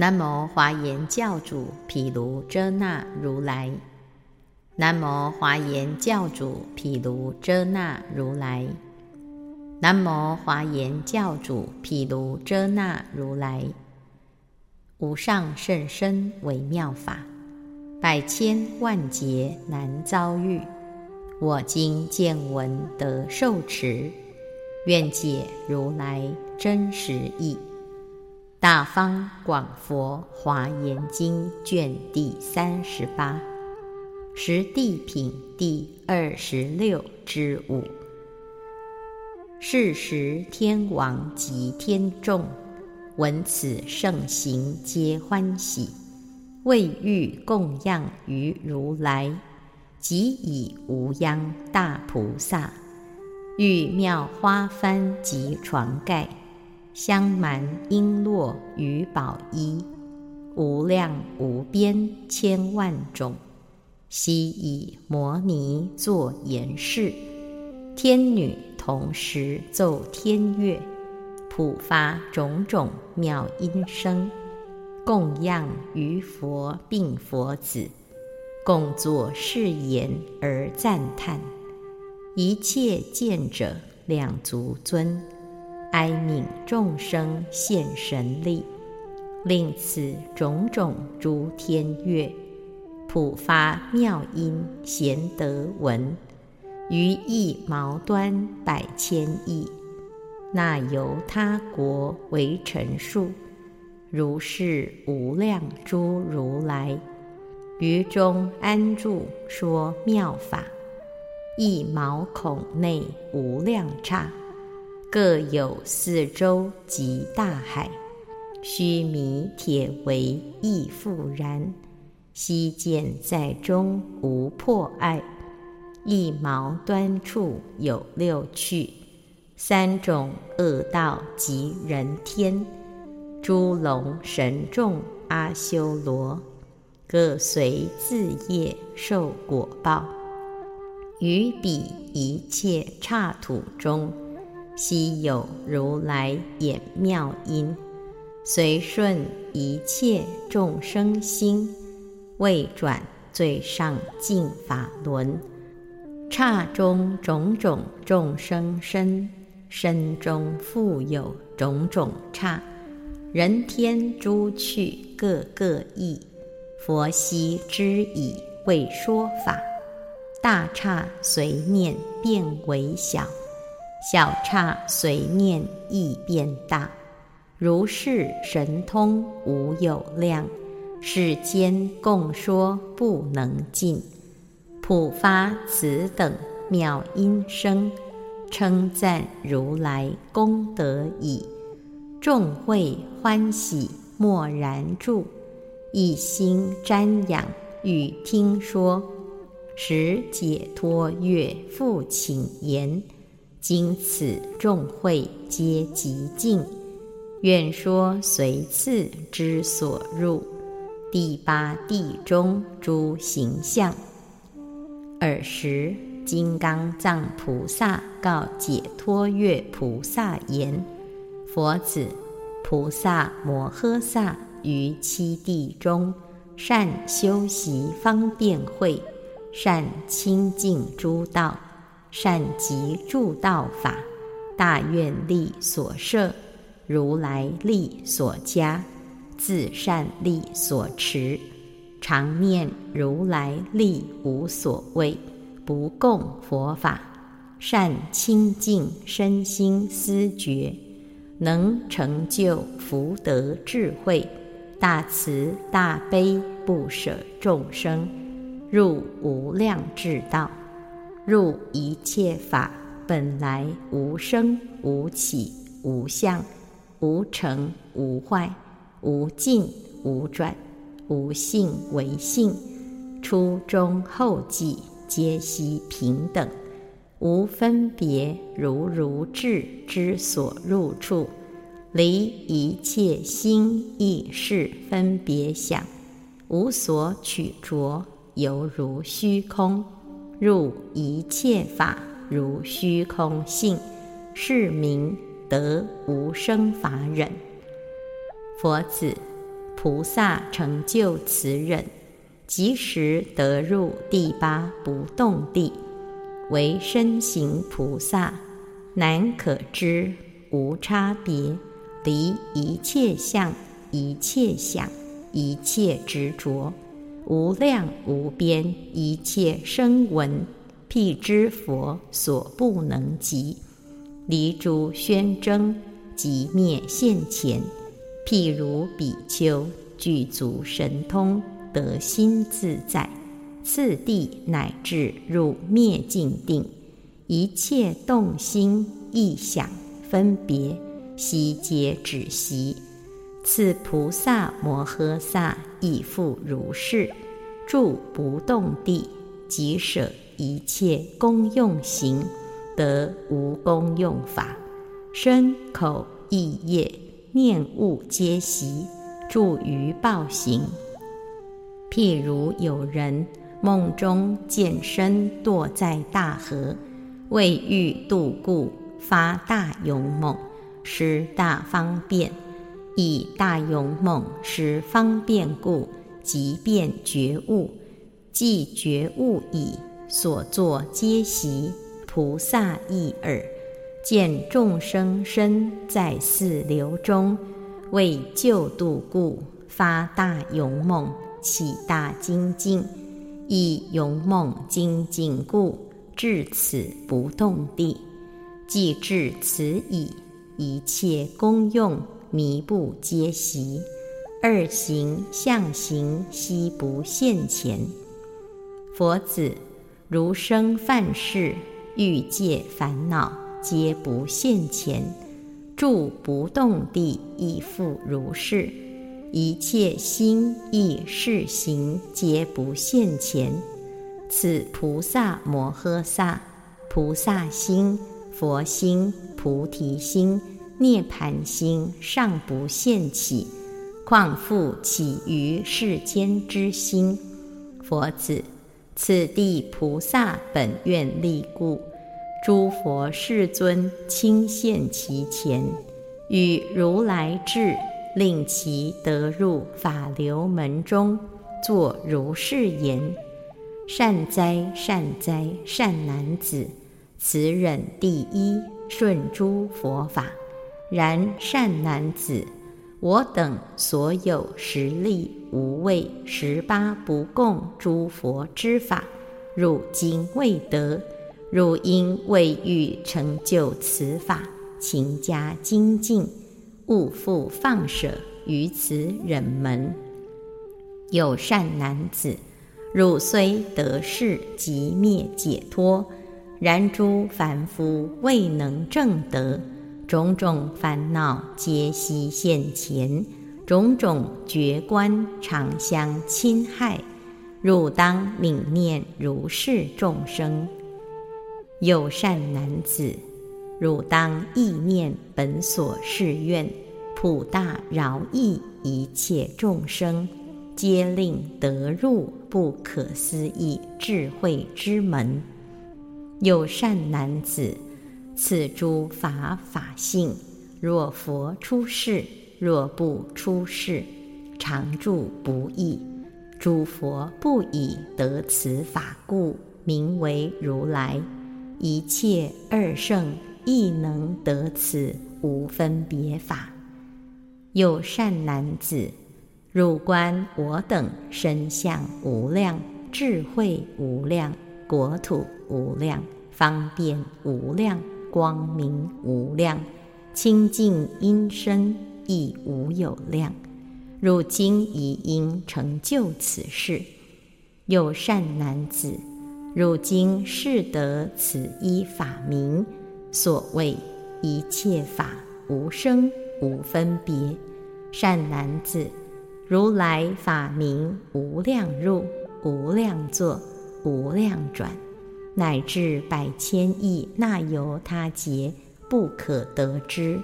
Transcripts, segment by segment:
南无华严教主毗卢遮那如来。南无华严教主毗卢遮那如来。南无华严教主毗卢遮那如来。无上甚深微妙法，百千万劫难遭遇。我今见闻得受持，愿解如来真实义。大方广佛华严经卷第三十八，十地品第二十六之五。是时天王及天众闻此盛行，皆欢喜，为欲供养于如来，即以无央大菩萨，欲妙花幡及床盖。香蛮璎珞与宝衣，无量无边千万种，悉以摩尼作言饰。天女同时奏天乐，普发种种妙音声，供养于佛并佛子，共作誓言而赞叹。一切见者两足尊。哀悯众生现神力，令此种种诸天乐，普发妙音贤德闻，于一毛端百千亿，那由他国为陈述，如是无量诸如来，于中安住说妙法，一毛孔内无量刹。各有四周及大海，须弥铁围亦复然。悉见在中无破碍，一毛端处有六趣，三种恶道及人天，诸龙神众阿修罗，各随自业受果报，于彼一切刹土中。悉有如来演妙音，随顺一切众生心，为转最上净法轮。刹中种种众生身，身中复有种种刹，人天诸趣各各异。佛悉知已，为说法。大刹随念变为小。小刹随念亦变大，如是神通无有量，世间共说不能尽。普发此等妙音声，称赞如来功德已，众会欢喜默然住，一心瞻仰与听说，使解脱乐复请言。今此众会皆极静，愿说随次之所入第八地中诸形象。尔时，金刚藏菩萨告解脱月菩萨言：“佛子，菩萨摩诃萨于七地中善修习方便慧，善清净诸道。”善集助道法，大愿力所摄，如来力所加，自善力所持，常念如来力无所谓，不共佛法，善清净身心思觉，能成就福德智慧，大慈大悲不舍众生，入无量智道。入一切法本来无生无起无相无成无坏无尽无转无性为性初中后继皆悉平等无分别如如智之所入处离一切心意识分别想无所取着犹如虚空。入一切法如虚空性，是名得无生法忍。佛子，菩萨成就此忍，即时得入第八不动地，为身行菩萨，难可知，无差别，离一切相、一切想、一切执着，无量无边一切声闻，辟支佛所不能及，离诸宣征，即灭现前。譬如比丘具足神通，得心自在，次第乃至入灭尽定，一切动心意想分别，悉皆止息。此菩萨摩诃萨亦复如是，住不动地，即舍一切功用行，得无功用法，身口意业。念物皆习，住于报行。譬如有人梦中见身堕在大河，为欲度故，发大勇猛，施大方便，以大勇猛施方便故，即便觉悟。既觉悟已，所作皆习，菩萨意耳。见众生身在四流中，为救度故，发大勇猛，起大精进，以勇猛精进故，至此不动地。既至此已，一切功用弥不皆习，二行相行悉不现前。佛子，如生犯事，欲界烦恼。皆不现前，住不动地亦复如是。一切心意事行皆不现前。此菩萨摩诃萨菩萨心、佛心、菩提心、涅盘心尚不现起，况复起于世间之心？佛子，此地菩萨本愿力故。诸佛世尊亲现其前，与如来智，令其得入法流门中，作如是言：善哉，善哉，善男子！此忍第一，顺诸佛法。然善男子，我等所有实力无畏十八不共诸佛之法，汝今未得。汝因未欲成就此法，勤加精进，勿复放舍于此忍门。有善男子，汝虽得世即灭解脱，然诸凡夫未能证得，种种烦恼皆悉现前，种种觉观常相侵害，汝当泯念如是众生。有善男子，汝当意念本所誓愿，普大饶益一切众生，皆令得入不可思议智慧之门。有善男子，此诸法法性，若佛出世，若不出世，常住不异。诸佛不以得此法故，名为如来。一切二圣亦能得此无分别法。有善男子，汝观我等身相无量，智慧无量，国土无量，方便无量，光明无量，清净音声亦无有量。汝今已应成就此事。有善男子。汝今是得此一法名，所谓一切法无生无分别。善男子，如来法名无量入、无量作、无量转，乃至百千亿那由他劫不可得之。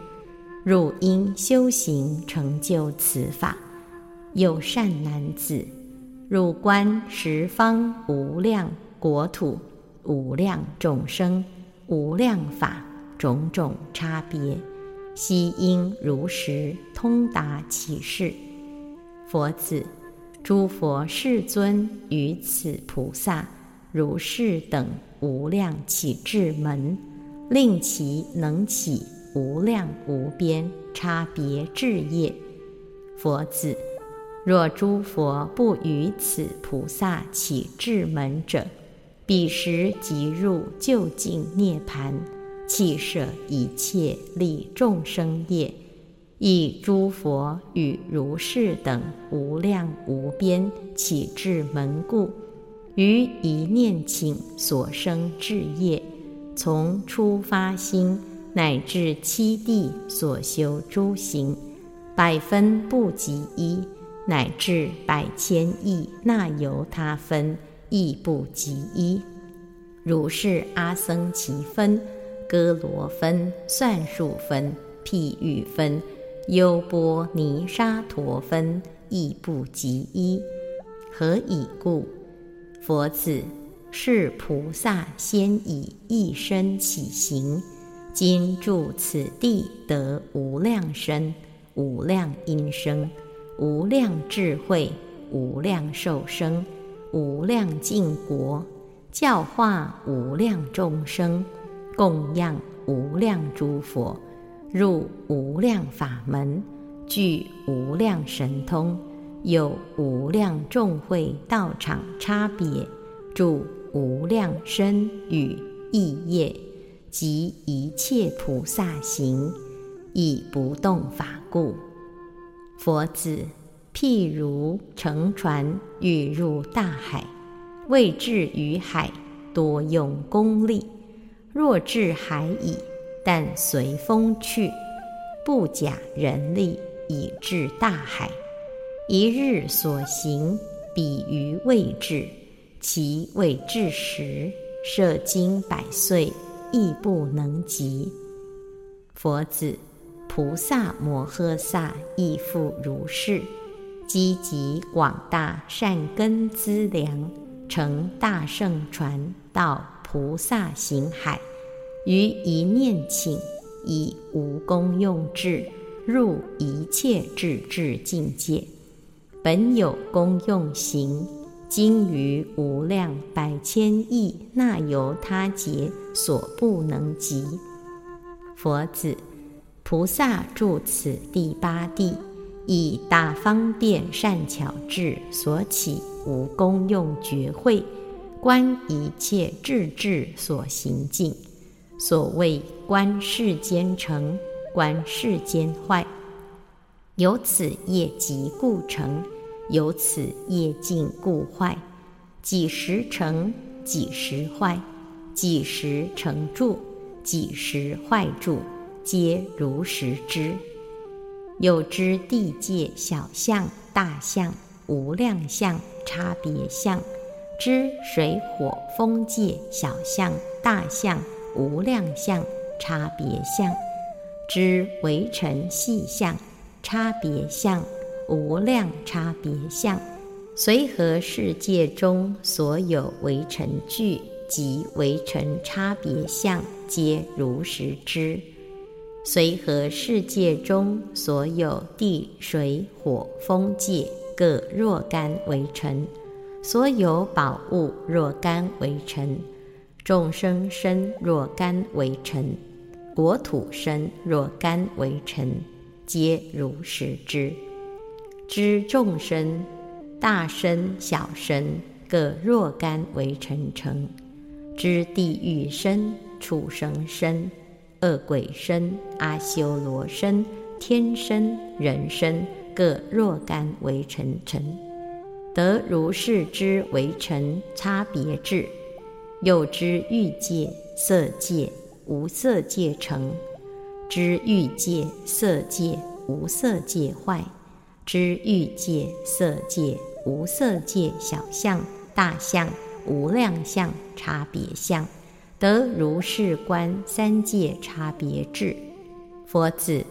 汝应修行成就此法。有善男子，汝观十方无量。国土无量众生，无量法种种差别，悉应如实通达其事。佛子，诸佛世尊于此菩萨、如是等无量起智门，令其能起无量无边差别智业。佛子，若诸佛不于此菩萨起智门者，彼时即入究竟涅盘，弃舍一切利众生业。以诸佛与如是等无量无边起智门故，于一念请所生智业，从初发心乃至七地所修诸行，百分不及一，乃至百千亿那由他分亦不及一。如是阿僧祇分、歌罗分、算术分、譬喻分。优波尼沙陀分亦不及一，何以故？佛子，是菩萨先以一身起行，今住此地得无量身、无量音声、无量智慧、无量寿生、无量净国，教化无量众生，供养无量诸佛。入无量法门，具无量神通，有无量众会道场差别，住无量身与意业，及一切菩萨行，以不动法故。佛子，譬如乘船欲入大海，未至于海，多用功力；若至海矣。但随风去，不假人力以至大海。一日所行，比于未至，其未至时，摄经百岁，亦不能及。佛子，菩萨摩诃萨亦复如是，积集广大善根资粮，乘大圣船，到菩萨行海。于一念请，以无功用智入一切智智境界，本有功用行，今于无量百千亿那由他劫所不能及。佛子，菩萨住此第八地，以大方便善巧智所起无功用觉慧，观一切智智所行境。所谓观世间成，观世间坏，由此业极故成，由此业尽故坏。几时成，几时坏；几时成住，几时坏住，皆如实知。有知地界小相、大相、无量相、差别相；知水火风界小相、大相。无量相、差别相，知微尘细相、差别相、无量差别相，随和世界中所有为尘具及为尘差别相，皆如实知；随和世界中所有地、水、火、风界各若干为尘，所有宝物若干为尘。众生身若干为尘，国土身若干为尘，皆如实知。知众生大身小身各若干为尘成。知地狱身、畜生身、恶鬼身、阿修罗身、天身、人身各若干为尘尘，得如是之为尘差别智。又知欲界、色界、无色界成；知欲界、色界、无色界坏；知欲界、色界、无色界小相、大相、无量相、差别相，得如是观三界差别智。佛子，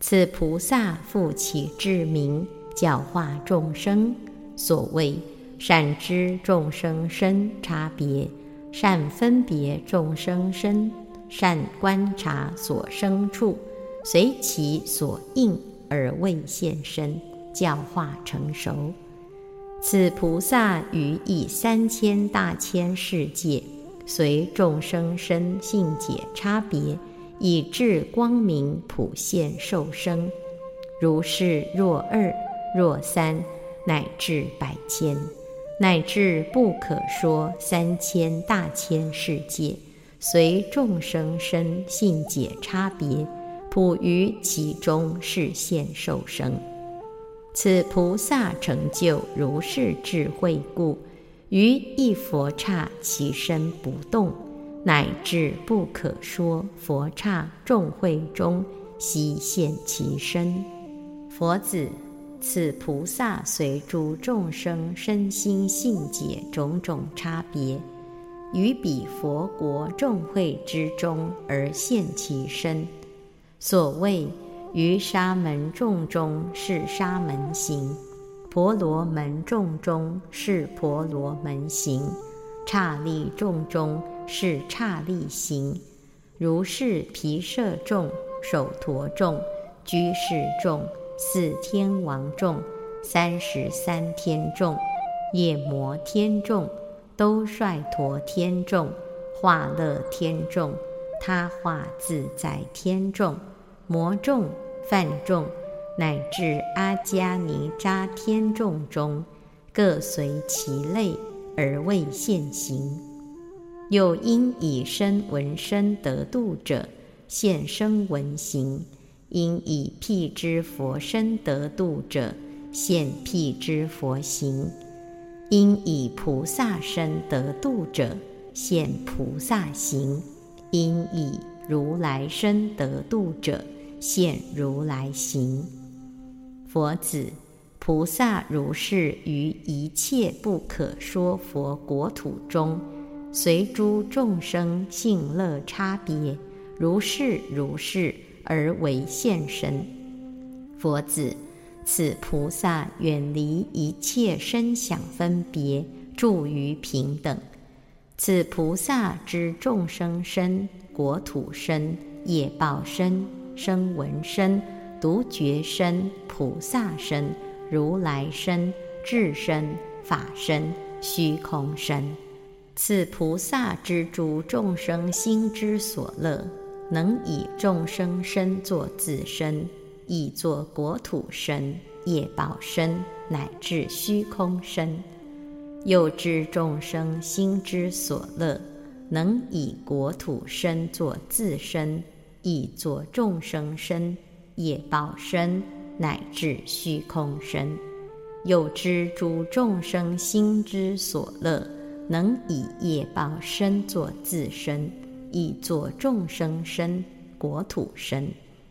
此菩萨复起智明，教化众生。所谓善知众生身差别。善分别众生身，善观察所生处，随其所应而为现身。教化成熟。此菩萨于以三千大千世界，随众生身性解差别，以至光明普现受生。如是若二若三，乃至百千，乃至不可说三千大千世界，随众生身性解差别，普于其中示现受生。此菩萨成就如是智慧故，于一佛刹其身不动，乃至不可说佛刹众会中悉现其身。佛子，此菩萨随诸众生身心性解种种差别，于彼佛国众会之中而现其身。所谓。于沙门众中是沙门行，婆罗门众中是婆罗门行，刹利众中是刹利行。如是毗舍众、首陀众、居士众、四天王众、三十三天众、夜摩天众、都率陀天众、化乐天众、他化自在天众。魔众、梵众，乃至阿迦尼扎天众中，各随其类而未现行。又因以身闻身得度者，现身闻行；因以辟支佛身得度者，现辟支佛行；因以菩萨身得度者，现菩萨行；因以如来身得度者，现如来行，佛子，菩萨如是于一切不可说佛国土中，随诸众生性乐差别，如是如是而为现身。佛子，此菩萨远离一切身想分别，住于平等。此菩萨之众生身、国土身、业报身。声闻身、独觉身、菩萨身、如来身、智身、法身、虚空身，此菩萨之诸众生心之所乐，能以众生身作自身，亦作国土身、业报身，乃至虚空身；又知众生心之所乐，能以国土身作自身。亦作众生身、业报身，乃至虚空身；又知诸众生心之所乐，能以业报身作自身，亦作众生身、国土身，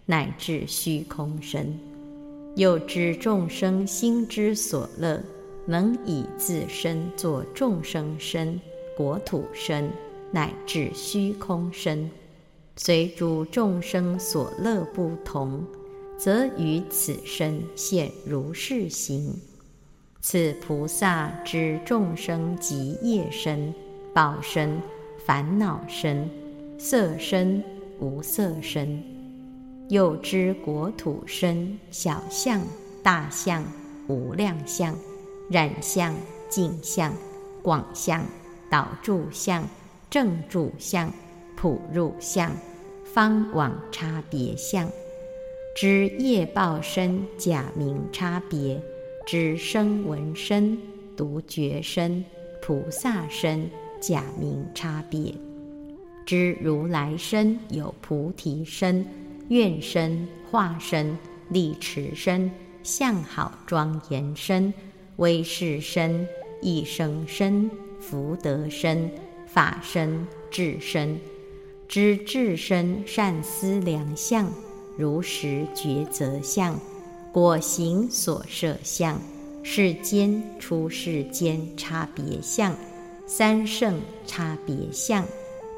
乃至虚空身；又知众生心之所乐，能以自身作众生身、国土身，乃至虚空身。随诸众生所乐不同，则于此身现如是行。此菩萨知众生及业身、报身、烦恼身、色身、无色身，又知国土身、小相、大相、无量相、染相、净相、广相、导住相、正住相。普入相，方往差别相，知业报身假名差别，知声闻身、独觉身、菩萨身假名差别，知如来身有菩提身、愿身、化身、力持身、相好庄严身、威势身、一生身、福德身、法身、智身。知至身善思良相，如实抉择相，果行所摄相，世间出世间差别相，三圣差别相，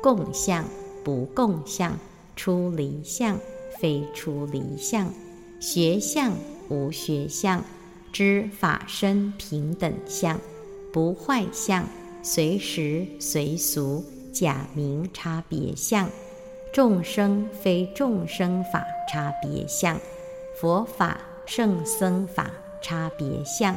共相不共相，出离相非出离相，学相无学相，知法身平等相，不坏相，随时随俗。假名差别相，众生非众生法差别相，佛法圣僧法差别相，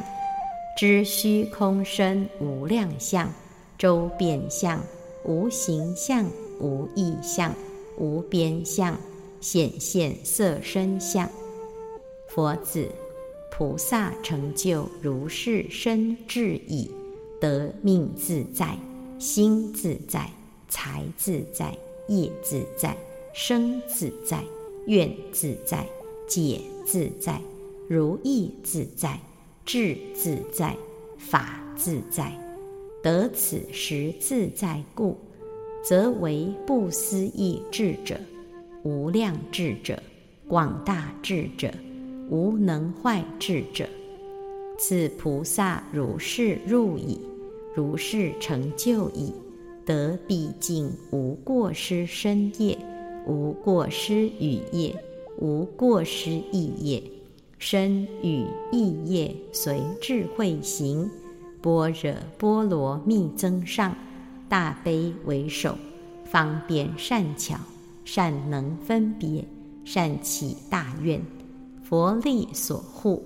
知虚空身无量相，周遍相，无形相，无异相，无边相，显现色身相。佛子，菩萨成就如是身智已，得命自在，心自在，财自在，业自在，生自在，愿自在，解自在，如意自在，智自在，法自在。得此时自在故，则为不思议智者，无量智者，广大智者。无能坏智者，此菩萨如是入矣，如是成就矣，得毕竟无过失身业，无过失语业，无过失意业，身语意业随智慧行，般若波罗蜜增上，大悲为首，方便善巧，善能分别，善起大愿。佛力所护，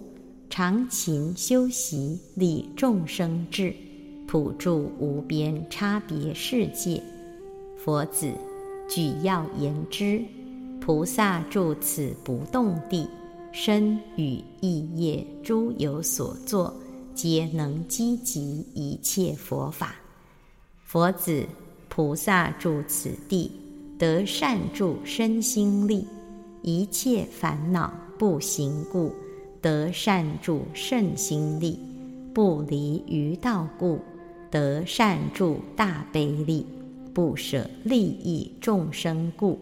常勤修习，利众生智，普助无边差别世界。佛子，举要言之，菩萨住此不动地，身语意业诸有所作，皆能积集一切佛法。佛子，菩萨住此地，得善住身心力，一切烦恼。不行故，得善住圣心力；不离于道故，得善住大悲力；不舍利益众生故，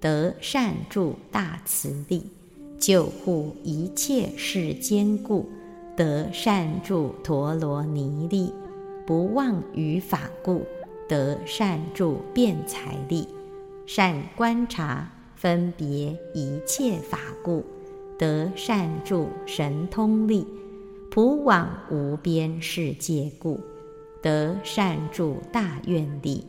得善住大慈力；救护一切世间故，得善住陀罗尼力；不忘于法故，得善住辩才力；善观察分别一切法故。得善住神通力，普往无边世界故；得善住大愿力，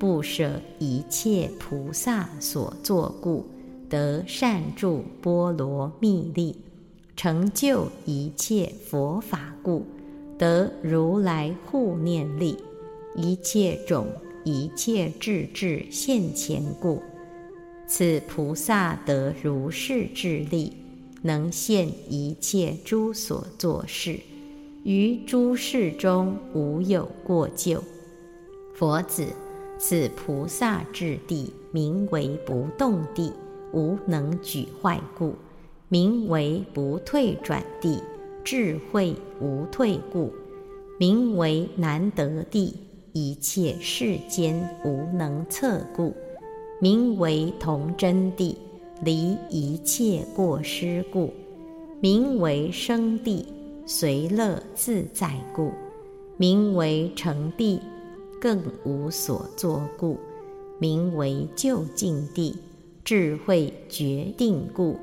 不舍一切菩萨所作故；得善住波罗蜜力，成就一切佛法故；得如来护念力，一切种一切智智现前故。此菩萨得如是智力。能现一切诸所作事，于诸事中无有过咎。佛子，此菩萨智地名为不动地，无能举坏故；名为不退转地，智慧无退故；名为难得地，一切世间无能测故；名为同真地。离一切过失故，名为生地；随乐自在故，名为成地；更无所作故，名为究竟地；智慧决定故，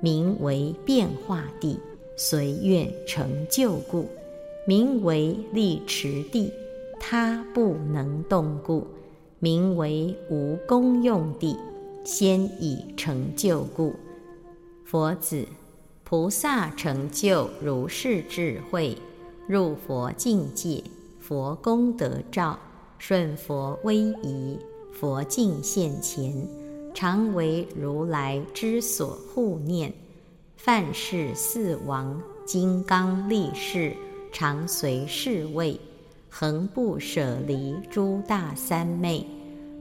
名为变化地；随愿成就故，名为立持地；他不能动故，名为无功用地。先已成就故，佛子，菩萨成就如是智慧，入佛境界，佛功德照，顺佛威仪，佛境现前，常为如来之所护念。犯世四王，金刚力士，常随侍卫，恒不舍离诸大三昧。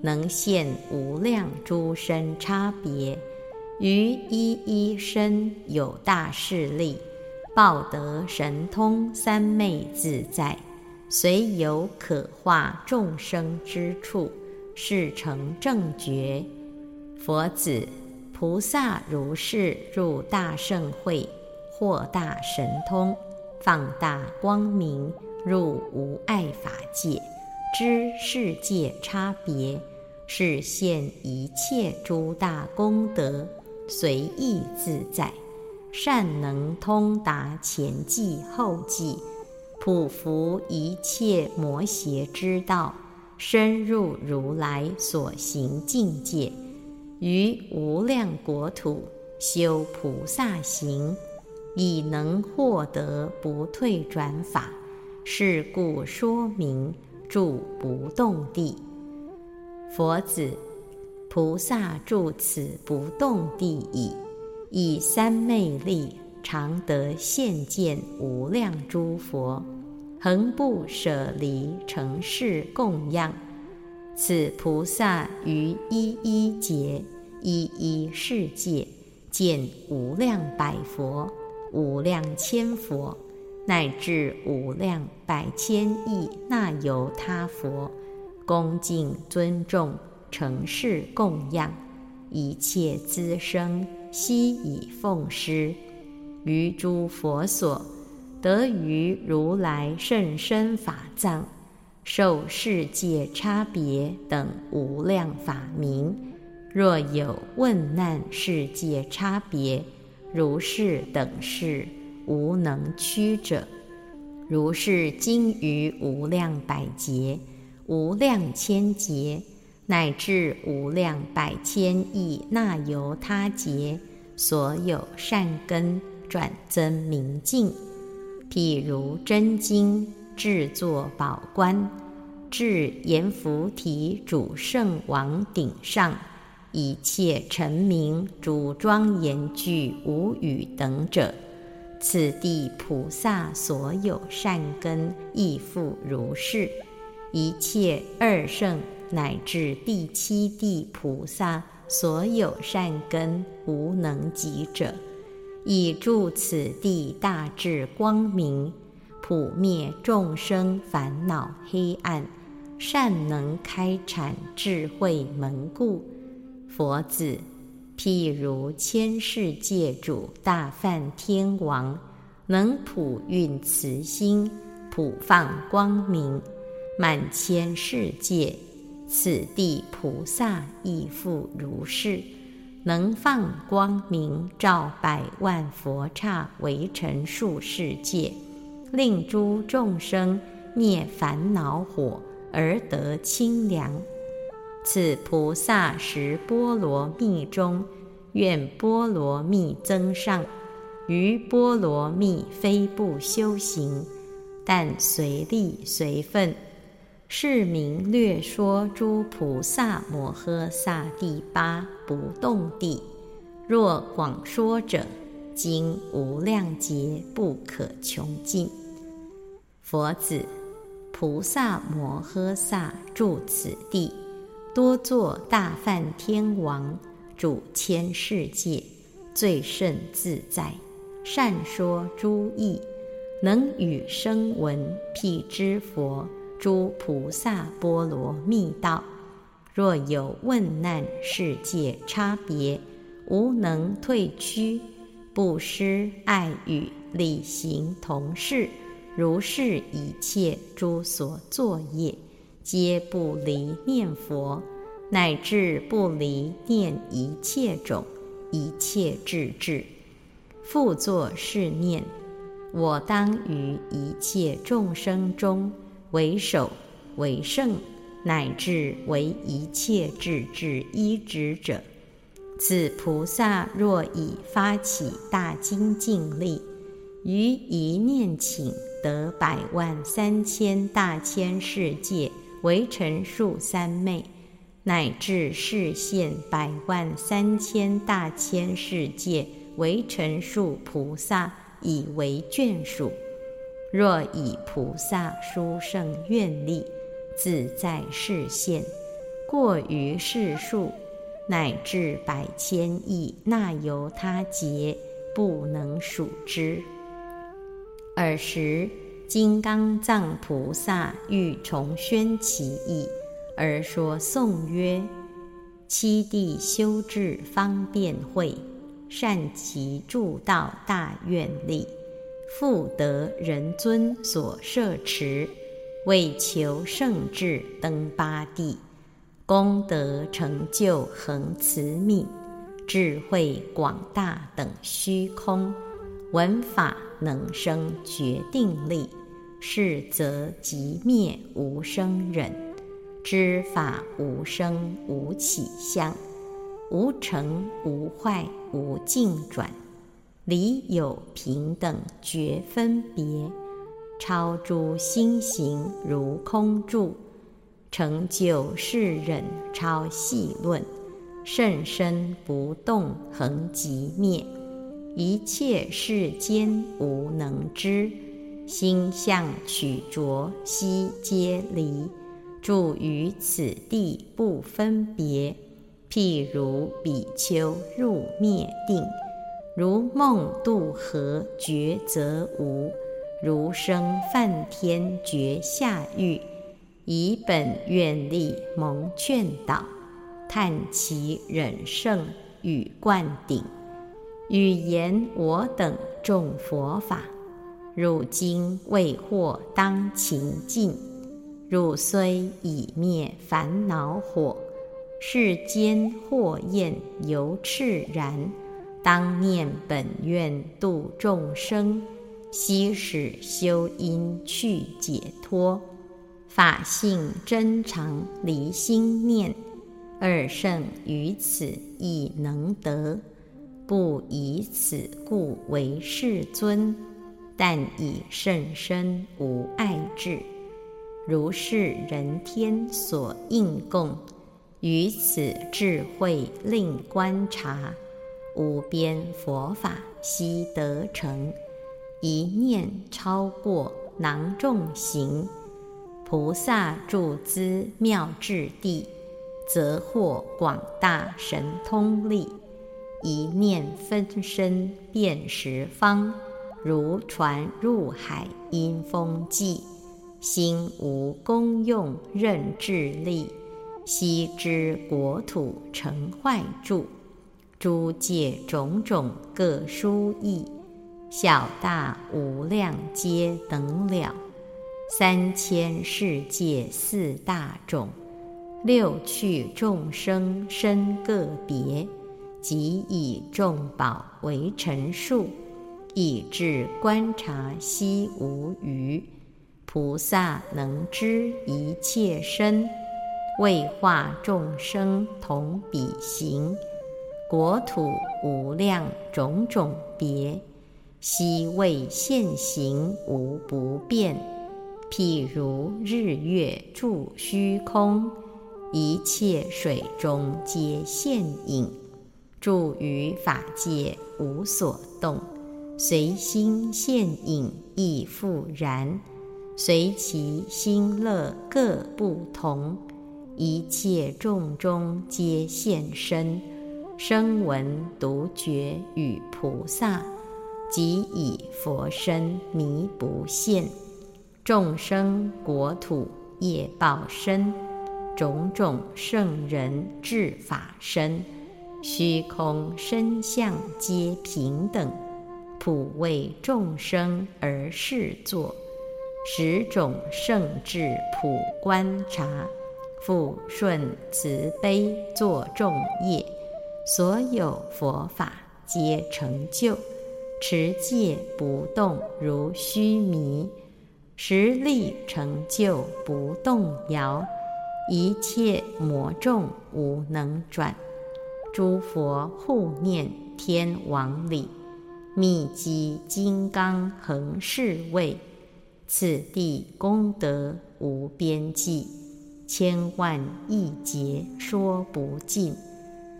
能现无量诸身差别，于一一身有大势力，报得神通三昧自在，随有可化众生之处，是成正觉。佛子，菩萨如是入大圣会，获大神通，放大光明，入无碍法界，知世界差别。是现一切诸大功德，随意自在，善能通达前际后际，普服一切魔邪之道，深入如来所行境界，于无量国土修菩萨行，以能获得不退转法。是故说明住不动地。佛子，菩萨住此不动地矣，以三昧力，常得现见无量诸佛，恒不舍离成事供养。此菩萨于一一劫、一一世界，见无量百佛、无量千佛。乃至无量百千亿那由他佛，恭敬尊重，成事供养，一切资生悉以奉施，于诸佛所得于如来甚深法藏，受世界差别等无量法名。若有问难世界差别，如是等事。无能屈者，如是经于无量百劫、无量千劫，乃至无量百千亿那由他劫，所有善根转增明净。譬如真经制作宝冠，至阎浮提主圣王顶上，一切臣民主庄严具无语等者。此地菩萨所有善根亦复如是，一切二圣乃至第七地菩萨所有善根无能及者，以助此地大智光明，普灭众生烦恼黑暗，善能开阐智慧门故。佛子。譬如千世界主大梵天王，能普运慈心，普放光明，满千世界。此地菩萨亦复如是，能放光明，照百万佛刹围城数世界，令诸众生灭烦恼火而得清凉。此菩萨识波罗蜜中，愿波罗蜜增上，于波罗蜜非不修行，但随力随分。是名略说诸菩萨摩诃萨第八不动地。若广说者，经无量劫不可穷尽。佛子，菩萨摩诃萨住此地。多作大梵天王，主千世界，最胜自在，善说诸义，能与声闻辟支佛诸菩萨波罗蜜道。若有问难世界差别，无能退屈，不施爱语，礼行同事，如是一切诸所作业。皆不离念佛，乃至不离念一切种一切智智，复作是念：我当于一切众生中为首为圣，乃至为一切智智依止者。此菩萨若以发起大精进力，于一念请得百万三千大千世界。为成数三昧，乃至视现百万三千大千世界为成数菩萨，以为眷属。若以菩萨殊胜愿力，自在视现，过于世数，乃至百千亿那由他劫，不能数之。尔时。金刚藏菩萨欲重宣其意，而说颂曰：“七地修治方便会，善其助道大愿力，复得人尊所摄持，为求圣智登八地，功德成就恒慈悯，智慧广大等虚空，闻法能生决定力。”是则即灭无生忍，知法无生无起相，无成无坏无尽转，理有平等绝分别，超诸心行如空住，成就世人超细论，甚深不动恒即灭，一切世间无能知，心相取着悉皆离，住于此地不分别。譬如比丘入灭定，如梦渡河觉则无，如生梵天觉下狱，以本愿力蒙劝导，叹其忍胜与灌顶，语言我等众佛法，汝今未获当勤进，汝虽已灭烦恼火。世间祸焰犹炽然，当念本愿度众生，悉使修因去解脱，法性真常离心念，二圣于此亦能得，不以此故为世尊，但以甚深无碍智，如是人天所应供。于此智慧令观察，无边佛法悉得成，一念超过囊众行。菩萨住资妙智地，则获广大神通力。一念分身遍十方，如船入海因风际，心无功用任智力。悉知国土成坏住，诸界种种各殊异，小大无量皆等了。三千世界四大种，六趣众生身个别，即以众宝为陈述，以至观察悉无余。菩萨能知一切身。为化众生同彼行，国土无量种种别，悉为现行无不变。譬如日月住虚空，一切水中皆现影，住于法界无所动，随心现影亦复然，随其心乐各不同。一切众中皆现身，声闻独觉与菩萨，即以佛身弥不现；众生国土业报身，种种圣人智法身，虚空身相皆平等，普为众生而示作，十种圣智普观察。复顺慈悲作众业，所有佛法皆成就，持戒不动如须弥，实力成就不动摇，一切魔众无能转，诸佛护念天王里，密集金刚恒世位，此地功德无边际。千万亿劫说不尽，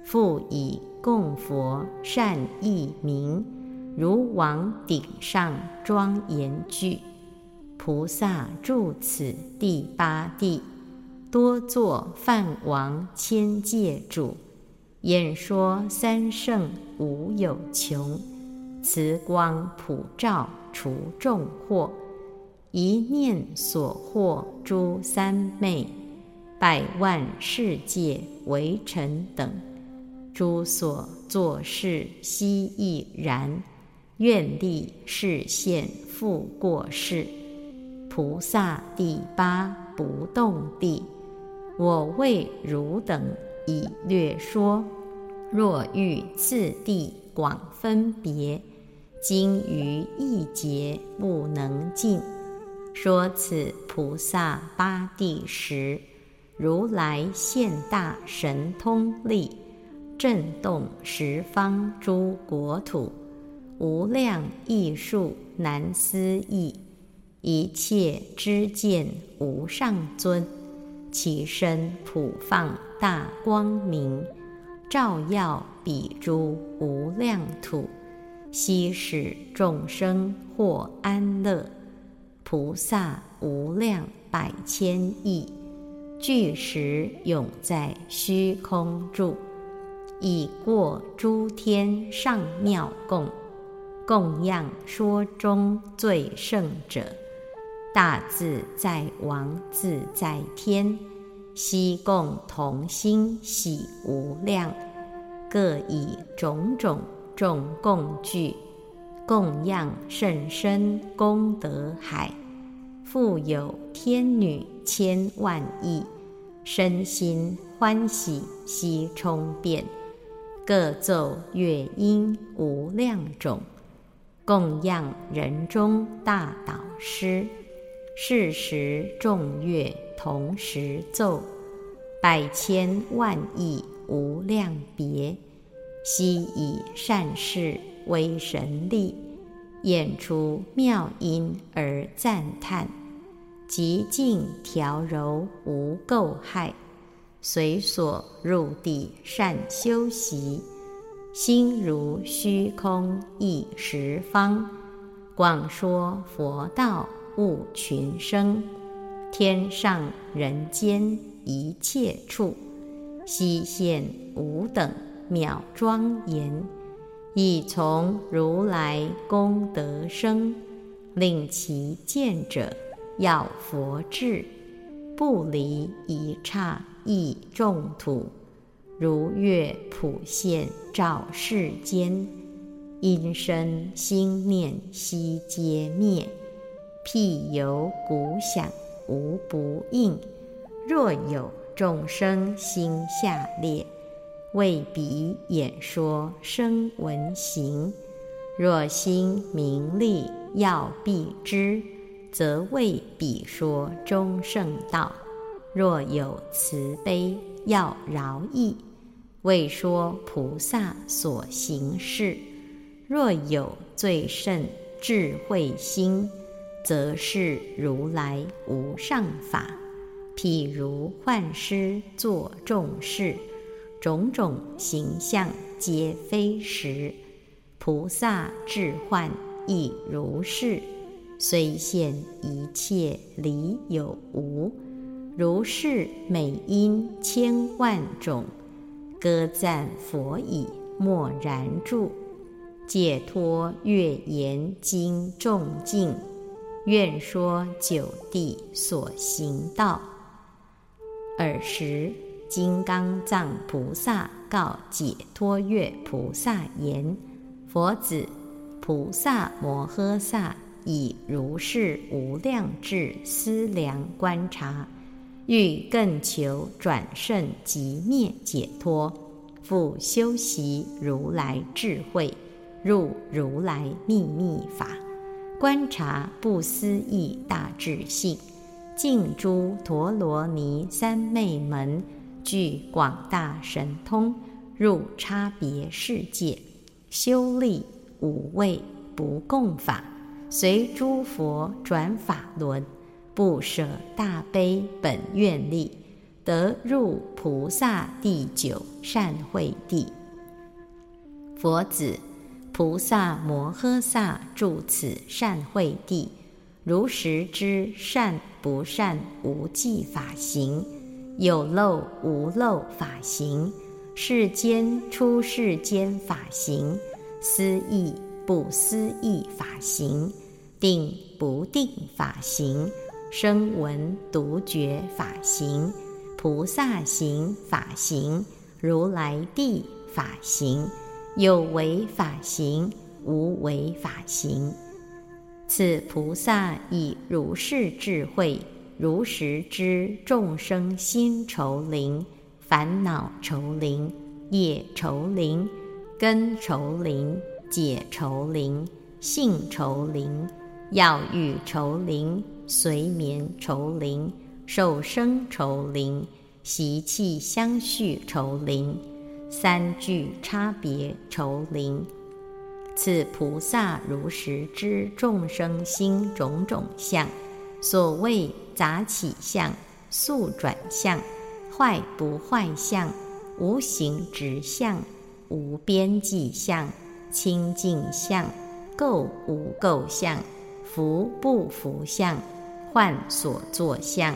复以供佛善意名，如往顶上庄严具。菩萨住此第八地，多作梵王千界主，演说三圣无有穷，慈光普照除众惑，一念所获诸三昧。百万世界为尘等，诸所作事悉亦然。愿力示现复过世。菩萨第八不动地，我为汝等已略说。若欲次第广分别，今于一劫不能尽。说此菩萨八地时。如来现大神通力，震动十方诸国土，无量艺术难思议，一切知见无上尊，其身普放大光明，照耀彼诸无量土，悉使众生获安乐。菩萨无量百千亿，具时永在虚空住，以过诸天上妙供。供养说中最胜者，大自在王自在天，悉共同心喜无量，各以种种众共具，供养甚深功德海，复有天女千万亿，身心欢喜悉充遍，各奏乐音无量种。供养人中大导师，是时众乐同时奏，百千万亿无量别，悉以善事为神力，演出妙音而赞叹，极尽调柔无垢害，随所入地善修习。心如虚空一十方，广说佛道悟群生，天上人间一切处，悉现无等妙庄严，以从如来功德生，令其见者要佛智，不离一刹亦众土。如月普现照世间，因身心念悉皆灭。譬有鼓响无不应。若有众生心下列，为彼演说声闻行。若心明利要必知，则为彼说中圣道。若有慈悲要饶益。为说菩萨所行事，若有最胜智慧心，则是如来无上法。譬如幻师作众事，种种形象皆非实。菩萨智幻亦如是，虽现一切理有无，如是美音千万种。歌赞佛已默然住，解脱月言经众境，愿说九地所行道。尔时，金刚藏菩萨告解脱月菩萨言：“佛子，菩萨摩诃萨以如是无量智思量观察。”欲更求转胜即灭解脱，复修习如来智慧，入如来秘密法，观察不思议大智性，尽诸陀罗尼三昧门，具广大神通，入差别世界，修立五位不共法，随诸佛转法轮。不舍大悲本愿力，得入菩萨第九善慧地。佛子，菩萨摩诃萨住此善慧地，如实知善不善无记法行，有漏无漏法行，世间出世间法行，思义不思义法行，定不定法行。声闻独觉法行，菩萨行法行，如来地法行，有为法行，无为法行。此菩萨以如是智慧，如实知众生心愁灵、烦恼愁灵、业愁灵、根愁灵、解愁灵、性愁灵、要欲愁灵。随眠愁灵，受生愁灵，习气相续愁灵，三聚差别愁灵。此菩萨如实知众生心种种相，所谓杂起相、速转相、坏不坏相、无形直相、无边际相、清净相、垢无垢相、福不福相、幻所作相、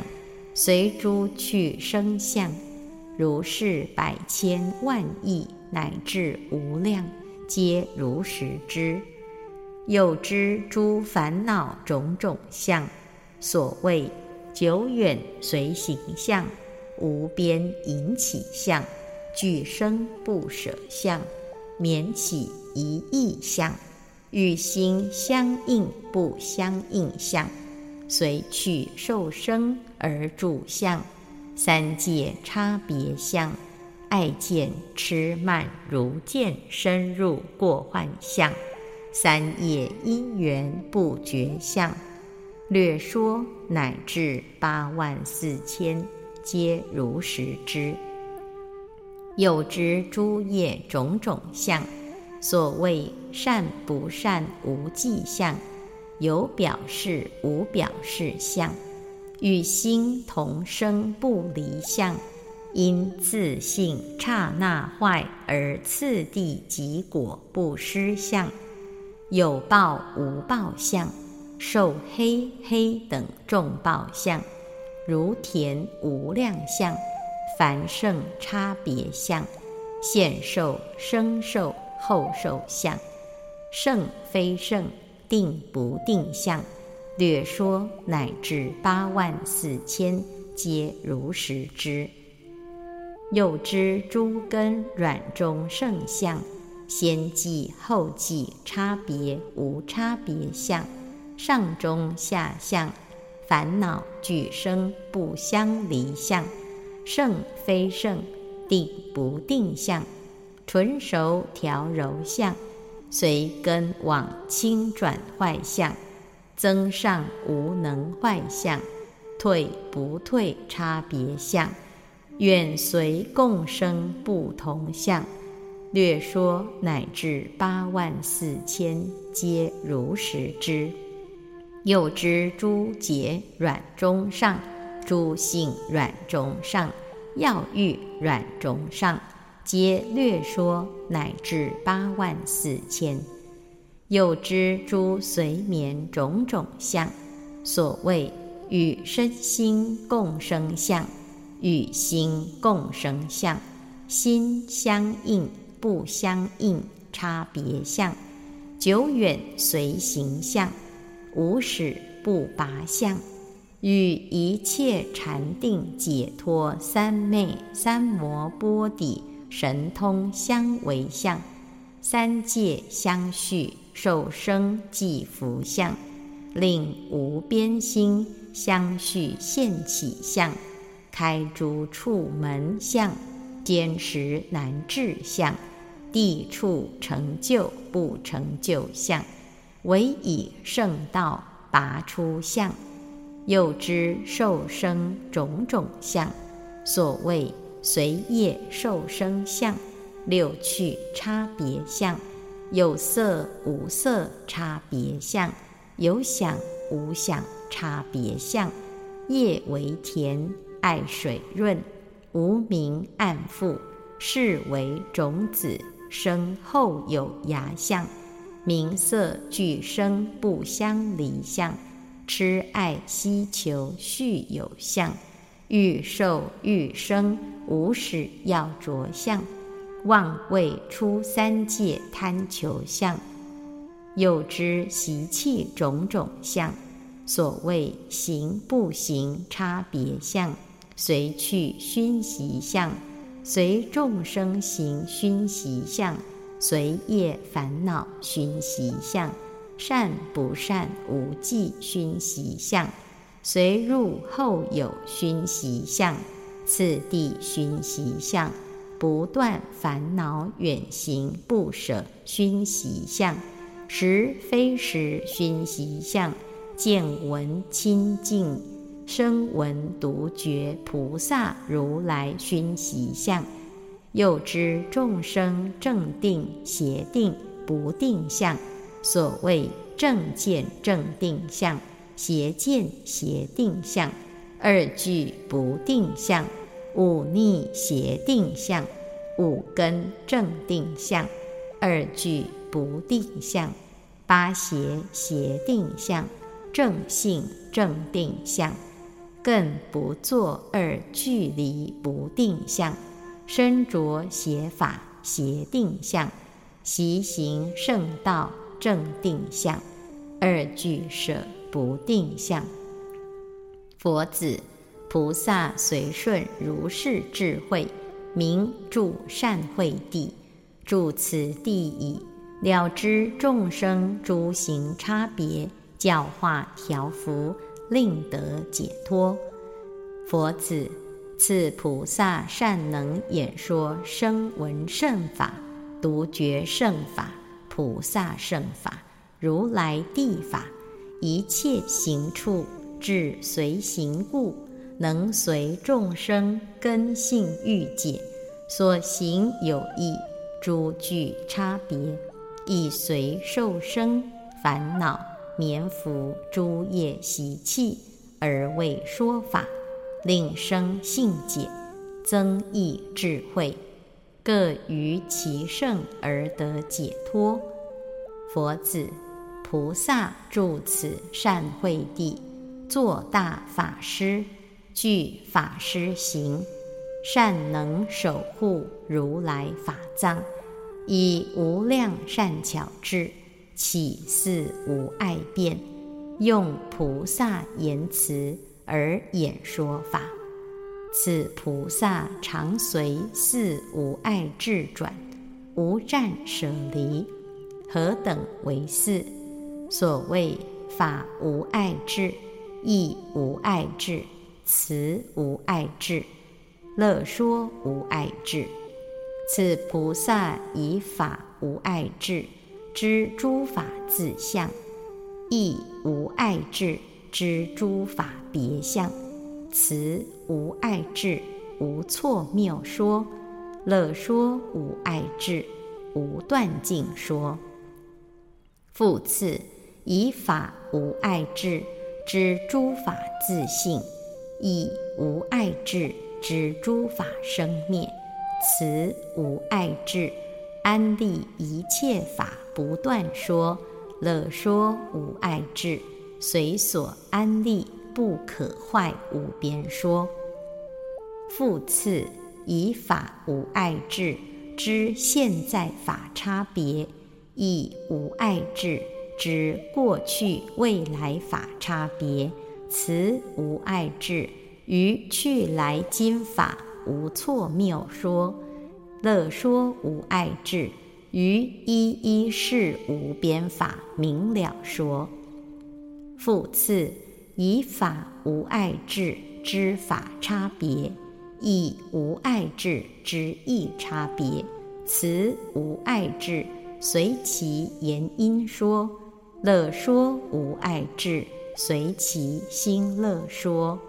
随诸去生相，如是百千万亿乃至无量。皆如实知，又知诸烦恼种种相，所谓久远随行相，无边引起相，俱生不舍相，免起一意相，与心相应不相应相，随取受生而住相，三界差别相。爱见痴慢如见深入过幻相，三业因缘不觉相，略说乃至八万四千，皆如实知。又知诸业种种相，所谓善不善无迹象，有表示无表示相，与心同生不离相。因自性刹那坏而次第及果不失相，有报无报相，受黑黑等众报相，如田无量相，凡圣差别相，现受生受后受相，圣非圣定不定相，略说乃至八万四千，皆如实知。又知诸根软中圣相，先记后记差别无差别相，上中下相，烦恼俱生不相离相，圣非圣定不定相，纯熟调柔相，随根往轻转坏相，增上无能坏相，退不退差别相。远随共生不同相，略说乃至八万四千，皆如实知。又知诸结软中上，诸性软中上，要欲软中上，皆略说乃至八万四千。又知诸随眠种种相，所谓与身心共生相。与心共生相，心相应不相应差别相，久远随行相，无始不拔相，与一切禅定解脱三昧三摩波底神通相为相，三界相续受生即福相，令无边心相续现起相。开诸处门相，坚实难治相，地处成就不成就相，唯以圣道拔出相，又知受生种种相，所谓随业受生相，六趣差别相，有色无色差别相，有想无想差别相，业为田。爱水润，无名暗覆，是为种子生后有芽相，名色俱生不相离相，痴爱希求续有相，欲受欲生无始要着相，妄为出三界贪求相，又知习气种种相，所谓行不行差别相。随去熏习相，随众生行熏习相，随业烦恼熏习相，善不善无记熏习相，随入后有熏习相，次第熏习相，不断烦恼远行不舍熏习相，实非实熏习相，见闻清净。声闻独觉菩萨如来熏习相，又知众生正定邪定不定相。所谓正见正定相，邪见邪定相，二句不定相，五逆邪定相，五根正定相，二句不定相，八邪邪定相，正性正定相。更不作二距离不定相，身着邪法邪定相，习行圣道正定相，二俱舍不定相。佛子菩萨随顺如是智慧，名住善慧地，住此地已，了知众生诸行差别，教化调伏。令得解脱。佛子，赐菩萨善能演说声闻圣法、独觉圣法、菩萨圣法、如来地法，一切行处，至随行故，能随众生根性欲解，所行有异，诸具差别，亦随受生烦恼。免伏诸业习气，而为说法，令生信解，增益智慧，各于其圣而得解脱。佛子，菩萨住此善慧地，作大法师，具法师行，善能守护如来法藏，以无量善巧智。起似无碍辩，用菩萨言辞而演说法。此菩萨常随四无碍智转，无占舍离。何等为四？所谓法无爱智，义无爱智，慈无爱智，乐说无爱智。此菩萨以法无爱智。知诸法自相，亦无爱智；知诸法别相，慈无爱智，无错谬说；乐说无爱智，无断尽说。复次，以法无爱智，知诸法自性，以无爱智；知诸法生灭，此无爱智。安立一切法不断说，乐说无爱智，随所安立不可坏无边说。复次，以法无爱智知现在法差别，亦无爱智知过去未来法差别，此无爱智于去来今法无错谬说。乐说无爱智，于一一事无边法明了说。复次，以法无爱智知法差别，以无爱智知异差别。此无爱智随其言因说。乐说无碍智随其心乐说。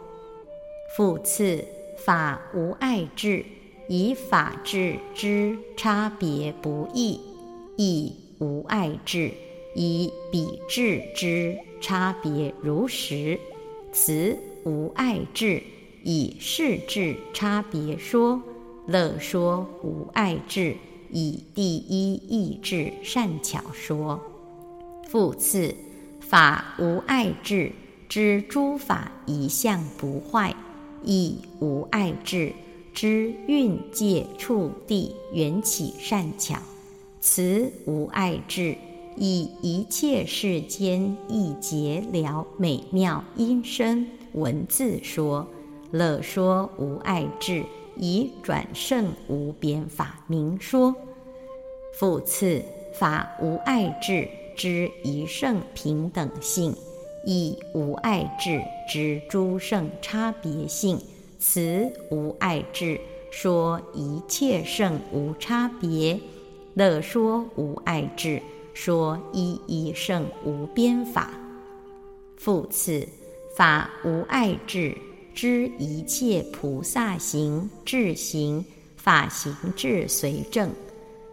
复次，法无碍智。以法治之差别不异，亦无碍智；以比智之差别如实，此无碍智；以事智差别说，乐说无碍智；以第一义智善巧说。复次，法无爱智知诸法一向不坏，亦无爱智。知运界处地缘起善巧，此无爱智；以一切世间意节了美妙音声文字说，乐说无爱智；以转胜无边法明说。复次，法无爱智之一圣平等性，以无爱智之诸圣差别性。此无爱智，说一切圣无差别；乐说无爱智，说一一圣无边法。复次，法无爱智，知一切菩萨行智行法行智随正；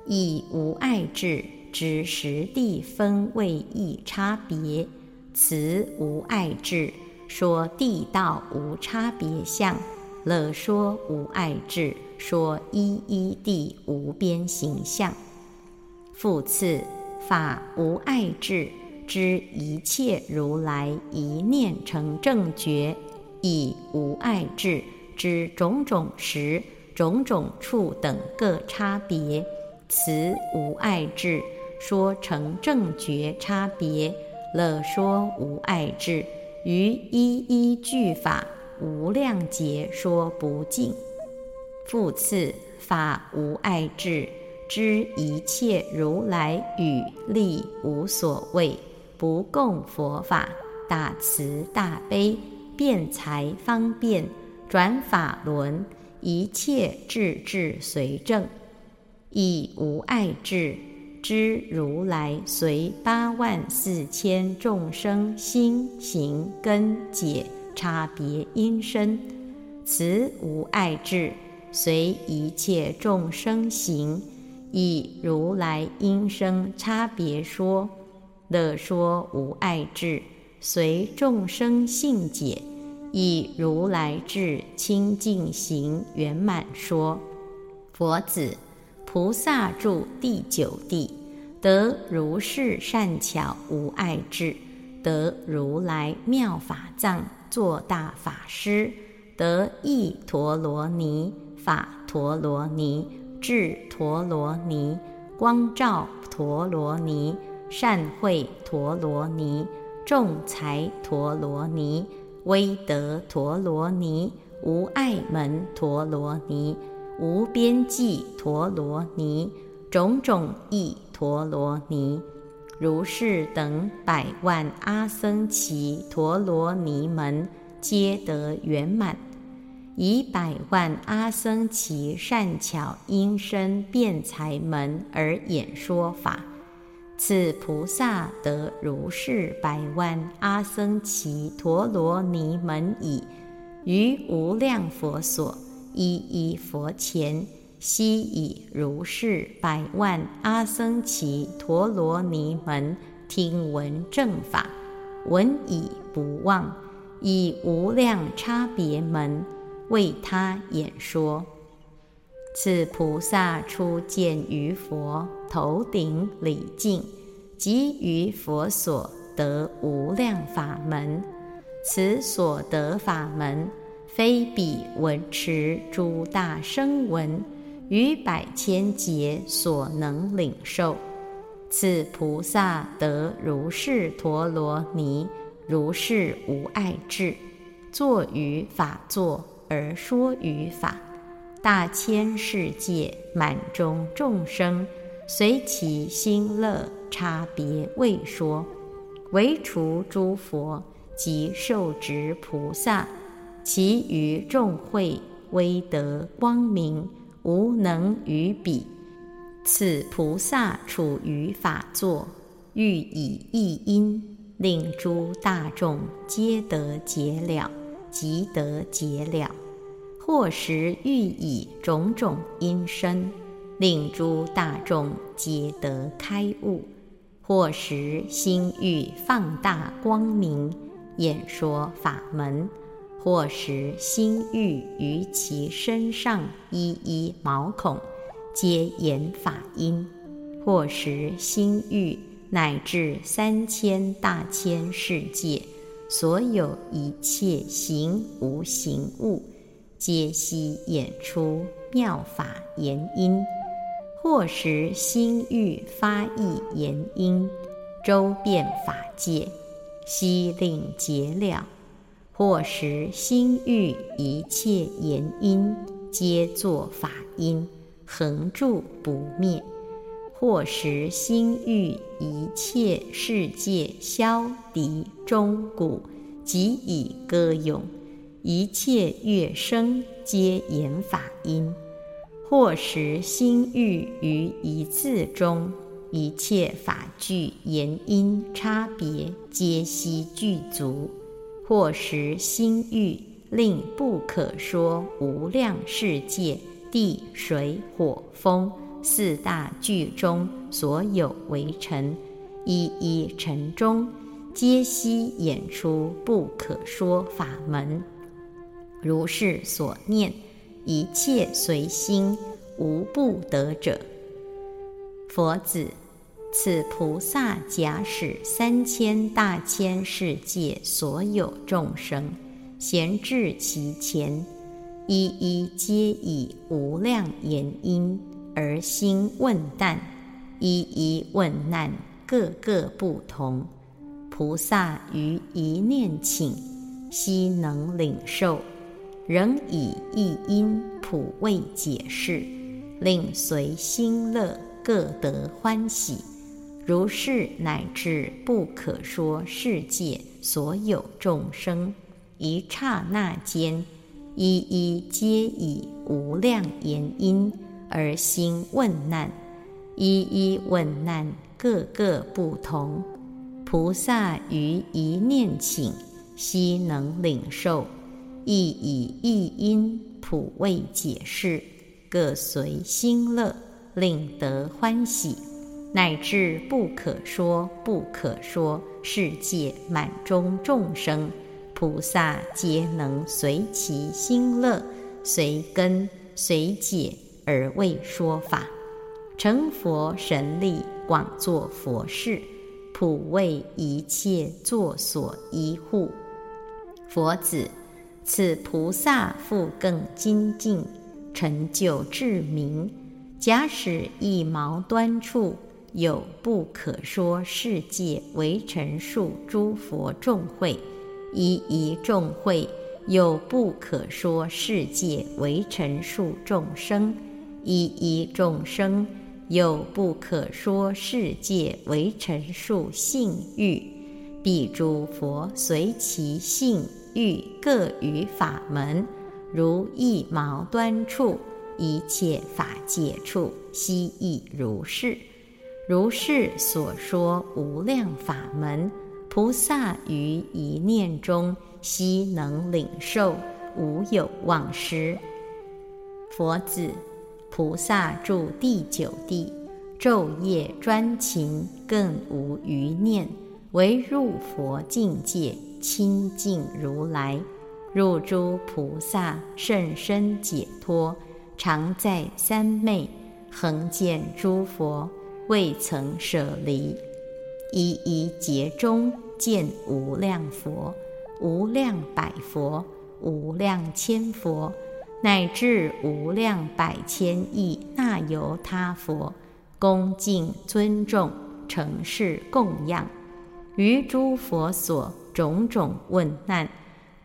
以无爱智，知实地分位异差别。此无爱智，说地道无差别相；乐说无爱智，说一一地无边形象。复次，法无爱智，知一切如来一念成正觉，以无爱智知种种时、种种处等各差别。此无爱智，说成正觉差别。乐说无爱智，于一一句法无量劫说不尽。复次，法无爱智，知一切如来语力无所谓，不共佛法，大慈大悲，辩才方便，转法轮，一切智智随正，以无爱智。知如来随八万四千众生心行根解差别因身，此无爱智，随一切众生行，以如来因生差别说，乐说无爱智，随众生性解，以如来智清净行圆满说，佛子。菩萨住第九地，得如是善巧无碍智，得如来妙法藏作大法师，得意陀罗尼法陀罗尼智陀罗尼光照陀罗尼善慧陀罗尼众财陀罗尼威德陀罗尼无碍门陀罗尼。无边际陀罗尼，种种意陀罗尼，如是等百万阿僧祇陀罗尼门，皆得圆满。以百万阿僧祇善巧因身辩才门而演说法，此菩萨得如是百万阿僧祇陀罗尼门已，于无量佛所。一一佛前，悉以如是百万阿僧祇陀罗尼门听闻正法，闻已不忘，以无量差别门为他演说。此菩萨初见于佛头顶礼敬，即于佛所得无量法门。此所得法门。非彼闻持诸大声闻于百千劫所能领受，此菩萨得如是陀罗尼，如是无碍智，坐于法座而说于法，大千世界满中众生随其心乐差别未说，唯除诸佛及受持菩萨。其余众会威德光明无能于彼。此菩萨处于法座，欲以一因，令诸大众皆得解了，即得解了；或时欲以种种因身，令诸大众皆得开悟；或时心欲放大光明，演说法门。或时心欲于其身上一一毛孔，皆言法音；或时心欲乃至三千大千世界所有一切行无形物，皆悉演出妙法言音；或时心欲发意言音，周遍法界，悉令解了。或时心欲一切言音，皆作法音，恒住不灭；或时心欲一切世界消笛钟鼓，即以歌咏；一切乐声皆言法音；或时心欲于一字中，一切法具言音差别，皆悉具足。或时心欲令不可说无量世界地水火风四大具中所有为尘，一一尘中，皆悉演出不可说法门。如是所念，一切随心，无不得者。佛子，此菩萨假使三千大千世界所有众生，闲至其前。一一皆以无量言音而心问难，一一问难，个个不同。菩萨于一念请，悉能领受，仍以一因普为解释，令随心乐，各得欢喜。如是乃至不可说世界所有众生，一刹那间。一一皆以无量言音而心问难，一一问难，个个不同。菩萨于一念请，悉能领受，亦以一因普为解释，各随心乐，令得欢喜，乃至不可说不可说世界满中众生。菩萨皆能随其心乐，随根随解而为说法，成佛神力，广作佛事，普为一切作所依护。佛子，此菩萨复更精进，成就至明。假使一毛端处，有不可说世界为陈述诸佛众会。一一众会有不可说世界为陈述众生，一一众生有不可说世界为陈述性欲，彼诸佛随其性欲各于法门，如一毛端处，一切法界处，悉亦如是。如是所说无量法门。菩萨于一念中悉能领受，无有忘失。佛子，菩萨住第九地，昼夜专勤，更无余念，唯入佛境界，清净如来，入诸菩萨甚深解脱，常在三昧，恒见诸佛，未曾舍离。一一劫中见无量佛，无量百佛，无量千佛，乃至无量百千亿那由他佛，恭敬尊重，承事供养，于诸佛所种种问难，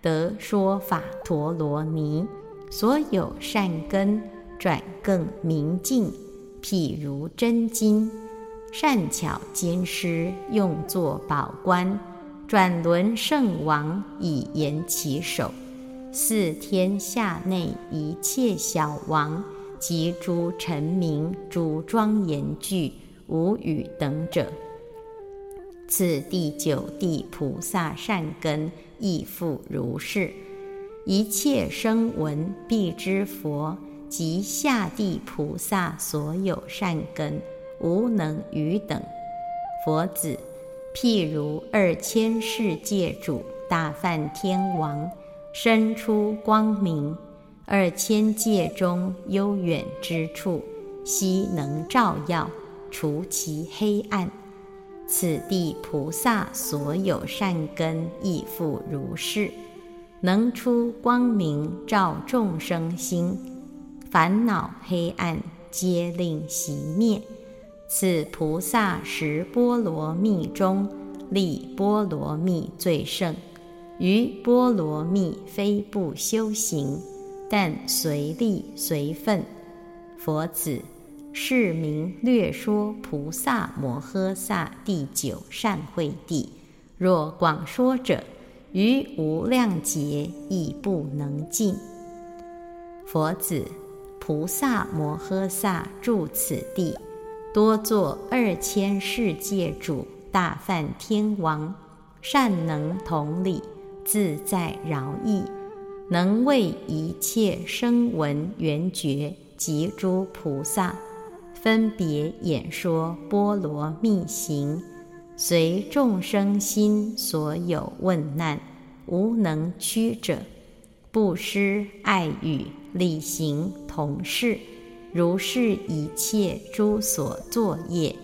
得说法陀罗尼，所有善根转更明净，譬如真金。善巧兼施，用作宝冠，转轮圣王以言其手。四天下内一切小王及诸臣民、诸庄严具、无语等者，此第九地菩萨善根亦复如是。一切声闻必知佛及下地菩萨所有善根。无能于等，佛子，譬如二千世界主大梵天王，身出光明，二千界中悠远之处，悉能照耀，除其黑暗。此地菩萨所有善根亦复如是，能出光明照众生心，烦恼黑暗皆令熄灭。此菩萨十波罗蜜中，立波罗蜜最胜。于波罗蜜非不修行，但随力随分。佛子，是名略说菩萨摩诃萨第九善慧地。若广说者，于无量劫亦不能尽。佛子，菩萨摩诃萨住此地。多作二千世界主大梵天王，善能同理，自在饶益，能为一切声闻缘觉及诸菩萨，分别演说波罗蜜行，随众生心所有问难，无能屈者，布施爱语，礼行同事，如是一切诸所作业，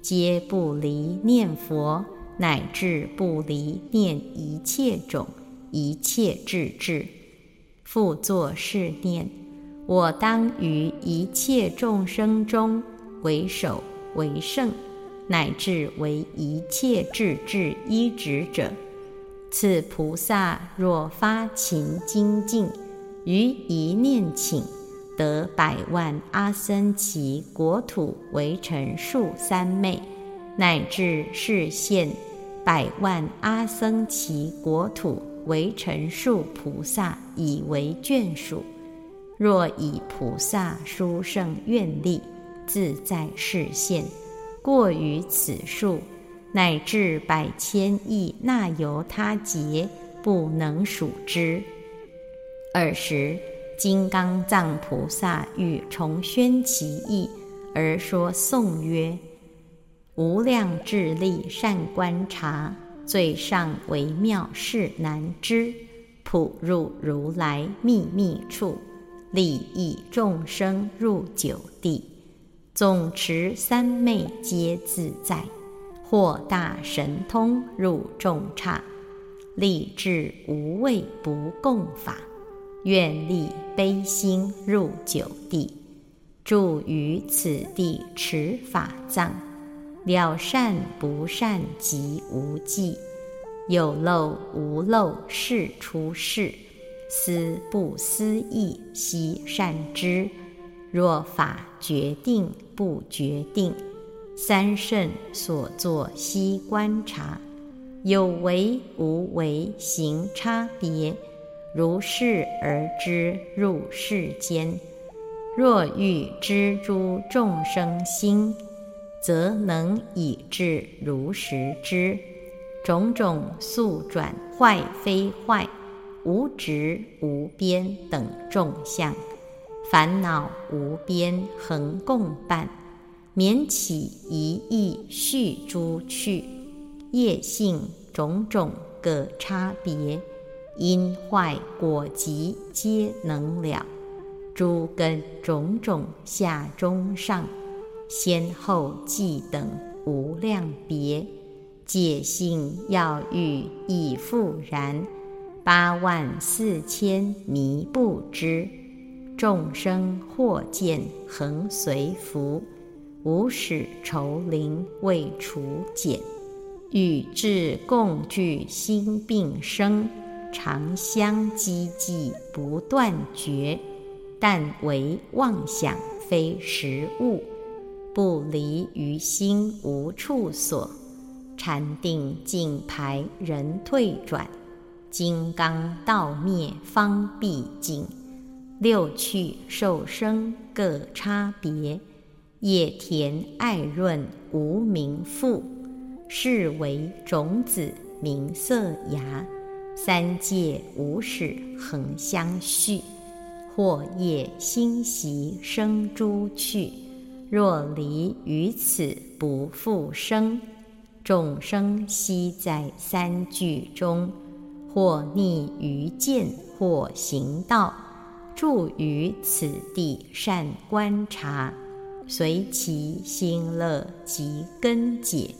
皆不离念佛，乃至不离念一切种一切智智，复作是念：我当于一切众生中为首为圣，乃至为一切智智依止者。此菩萨若发勤精进，于一念请。得百万阿僧祇国土为城数三昧，乃至是现百万阿僧祇国土为城数菩萨以为眷属。若以菩萨殊胜愿力自在示现，过于此数，乃至百千亿那由他劫，不能数之。尔时。金刚藏菩萨欲重宣其意，而说颂曰：“无量智力善观察，最上微妙是难知。普入如来秘密处，利益众生入九地，总持三昧皆自在，获大神通入众刹，立志无畏不共法。”愿力悲心入九地，住于此地持法藏，了善不善即无记，有漏无漏是出世，思不思议悉善知。若法决定不决定，三圣所作悉观察，有为无为行差别。如是而知入世间，若欲知诸众生心，则能以智如实知种种速转坏非坏、无执无边等众相，烦恼无边恒共伴，免起一意续诸趣，业性种种各差别。因坏果集皆能了，诸根种种下中上，先后继等无量别，解性要欲亦复然，八万四千迷不知，众生或见恒随福，无始愁灵未除减，与智共聚心病生。常相积寂不断绝，但为妄想非实物，不离于心无处所，禅定尽排人退转，金刚道灭方毕竟，六趣受生各差别，野田爱润无名父，是为种子名色芽。三界无始恒相续，或业心习生诸趣。若离于此不复生，众生悉在三聚中，或逆于见，或行道，住于此地善观察，随其心乐即根解，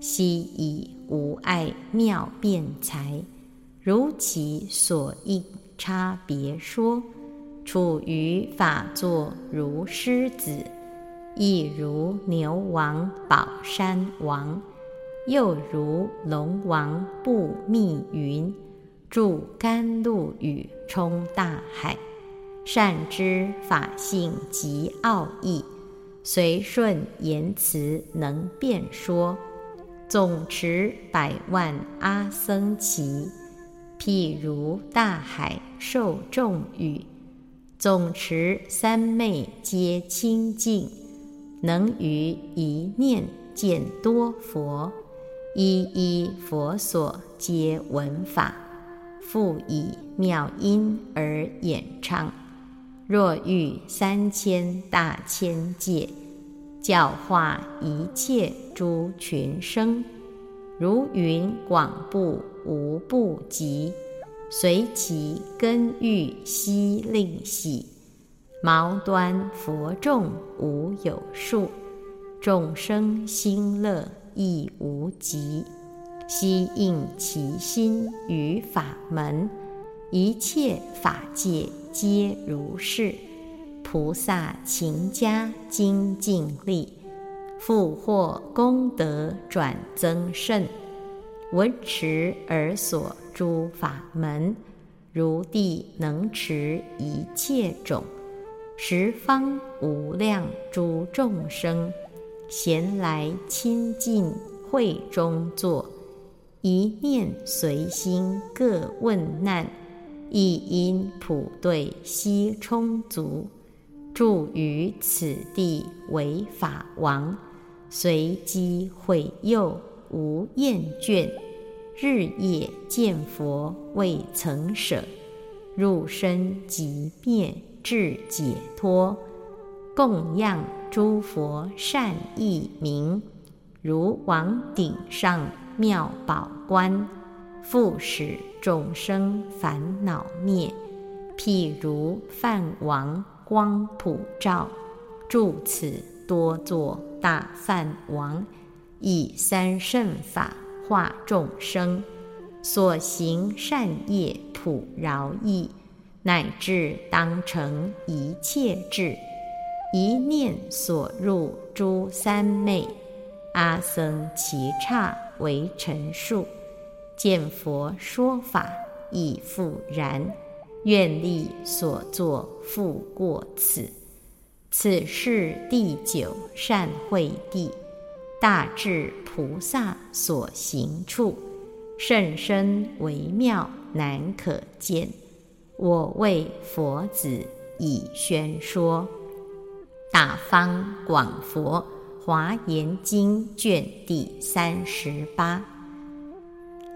悉以无碍妙辩才。如其所应差别说，处于法座如狮子，亦如牛王宝山王，又如龙王布密云，住甘露雨冲大海，善知法性及奥义，随顺言辞能辩说，总持百万阿僧祇。譬如大海受众雨，总持三昧皆清净，能于一念见多佛，一一佛所皆闻法，复以妙音而演唱。若遇三千大千界，教化一切诸群生，如云广布无不及，随其根欲悉令喜。毛端佛众无有数，众生心乐亦无极。悉应其心于法门，一切法界皆如是。菩萨勤加精进力，复获功德转增甚。闻持而所诸法门，如地能持一切种。十方无量诸众生，闲来亲近会中坐，一念随心各问难，亦因普对悉充足，住于此地为法王，随机会诱无厌倦，日夜见佛未曾舍，入身即灭。至解脱，供养诸佛善意名，如王顶上妙宝冠，复使众生烦恼灭。譬如梵王光普照，住此多作大梵王，以三圣法化众生，所行善业普饶益。乃至当成一切智，一念所入诸三昧，阿僧祇刹为陈述，见佛说法亦复然。愿力所作复过此，此是第九善慧地，大智菩萨所行处，甚深微妙难可见。我为佛子以宣说《大方广佛华严经》卷第三十八。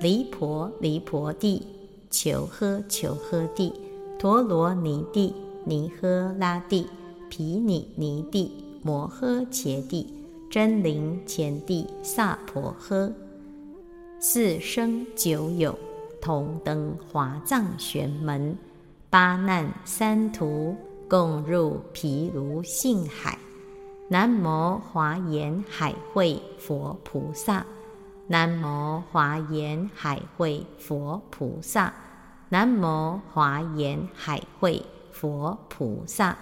离婆离婆地，求诃求诃地，陀罗尼地，尼诃拉地，毗尼尼地，摩诃伽地，真灵前地，萨婆诃。四生九有，同登华藏玄门。八难三途，共入毗卢性海。南无华严海会佛菩萨，南无华严海会佛菩萨，南无华严海会佛菩萨。